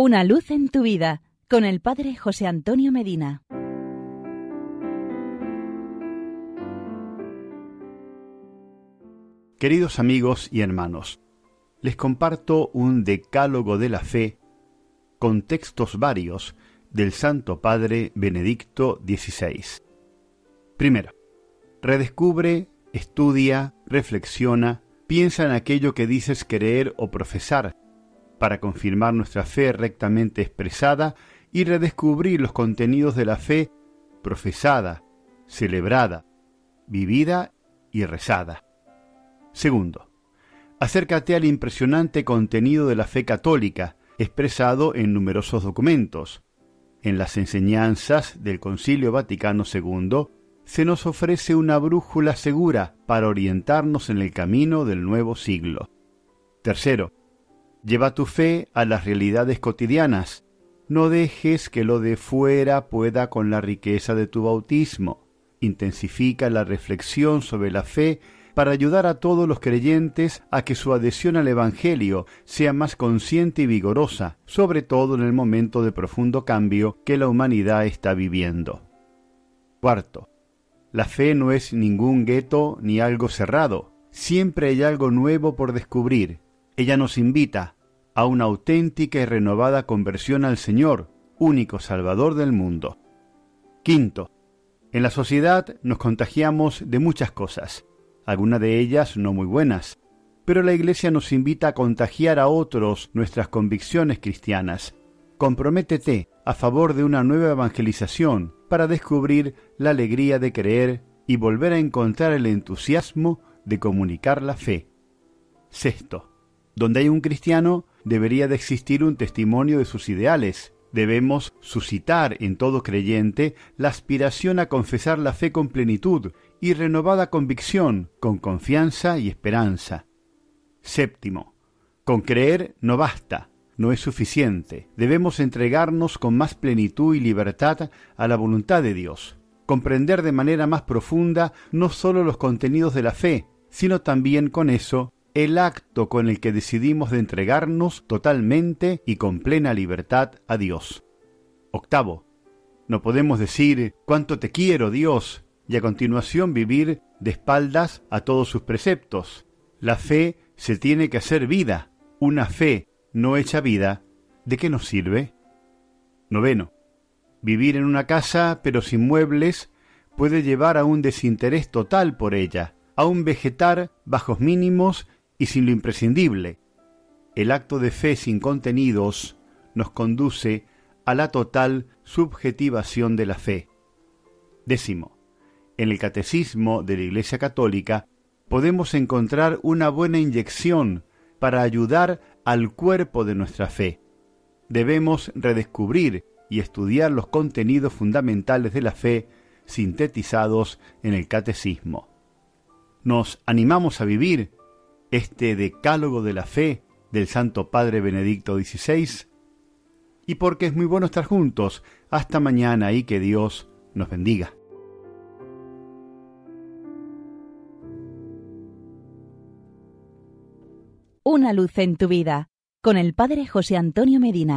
Una luz en tu vida con el Padre José Antonio Medina. Queridos amigos y hermanos, les comparto un decálogo de la fe con textos varios del Santo Padre Benedicto XVI. Primero, redescubre, estudia, reflexiona, piensa en aquello que dices creer o profesar para confirmar nuestra fe rectamente expresada y redescubrir los contenidos de la fe profesada, celebrada, vivida y rezada. Segundo, acércate al impresionante contenido de la fe católica, expresado en numerosos documentos. En las enseñanzas del Concilio Vaticano II se nos ofrece una brújula segura para orientarnos en el camino del nuevo siglo. Tercero, Lleva tu fe a las realidades cotidianas. No dejes que lo de fuera pueda con la riqueza de tu bautismo. Intensifica la reflexión sobre la fe para ayudar a todos los creyentes a que su adhesión al Evangelio sea más consciente y vigorosa, sobre todo en el momento de profundo cambio que la humanidad está viviendo. Cuarto, la fe no es ningún gueto ni algo cerrado, siempre hay algo nuevo por descubrir, ella nos invita a una auténtica y renovada conversión al Señor, único Salvador del mundo. Quinto, en la sociedad nos contagiamos de muchas cosas, algunas de ellas no muy buenas, pero la Iglesia nos invita a contagiar a otros nuestras convicciones cristianas. Comprométete a favor de una nueva evangelización para descubrir la alegría de creer y volver a encontrar el entusiasmo de comunicar la fe. Sexto, donde hay un cristiano, debería de existir un testimonio de sus ideales. Debemos suscitar en todo creyente la aspiración a confesar la fe con plenitud y renovada convicción, con confianza y esperanza. Séptimo, con creer no basta, no es suficiente. Debemos entregarnos con más plenitud y libertad a la voluntad de Dios, comprender de manera más profunda no sólo los contenidos de la fe, sino también con eso el acto con el que decidimos de entregarnos totalmente y con plena libertad a Dios. Octavo, no podemos decir cuánto te quiero, Dios, y a continuación vivir de espaldas a todos sus preceptos. La fe se tiene que hacer vida. Una fe no hecha vida, ¿de qué nos sirve? Noveno, vivir en una casa pero sin muebles puede llevar a un desinterés total por ella, a un vegetar bajos mínimos y sin lo imprescindible. El acto de fe sin contenidos nos conduce a la total subjetivación de la fe. Décimo. En el Catecismo de la Iglesia Católica podemos encontrar una buena inyección para ayudar al cuerpo de nuestra fe. Debemos redescubrir y estudiar los contenidos fundamentales de la fe sintetizados en el Catecismo. Nos animamos a vivir este decálogo de la fe del Santo Padre Benedicto XVI, y porque es muy bueno estar juntos. Hasta mañana y que Dios nos bendiga. Una luz en tu vida con el Padre José Antonio Medina.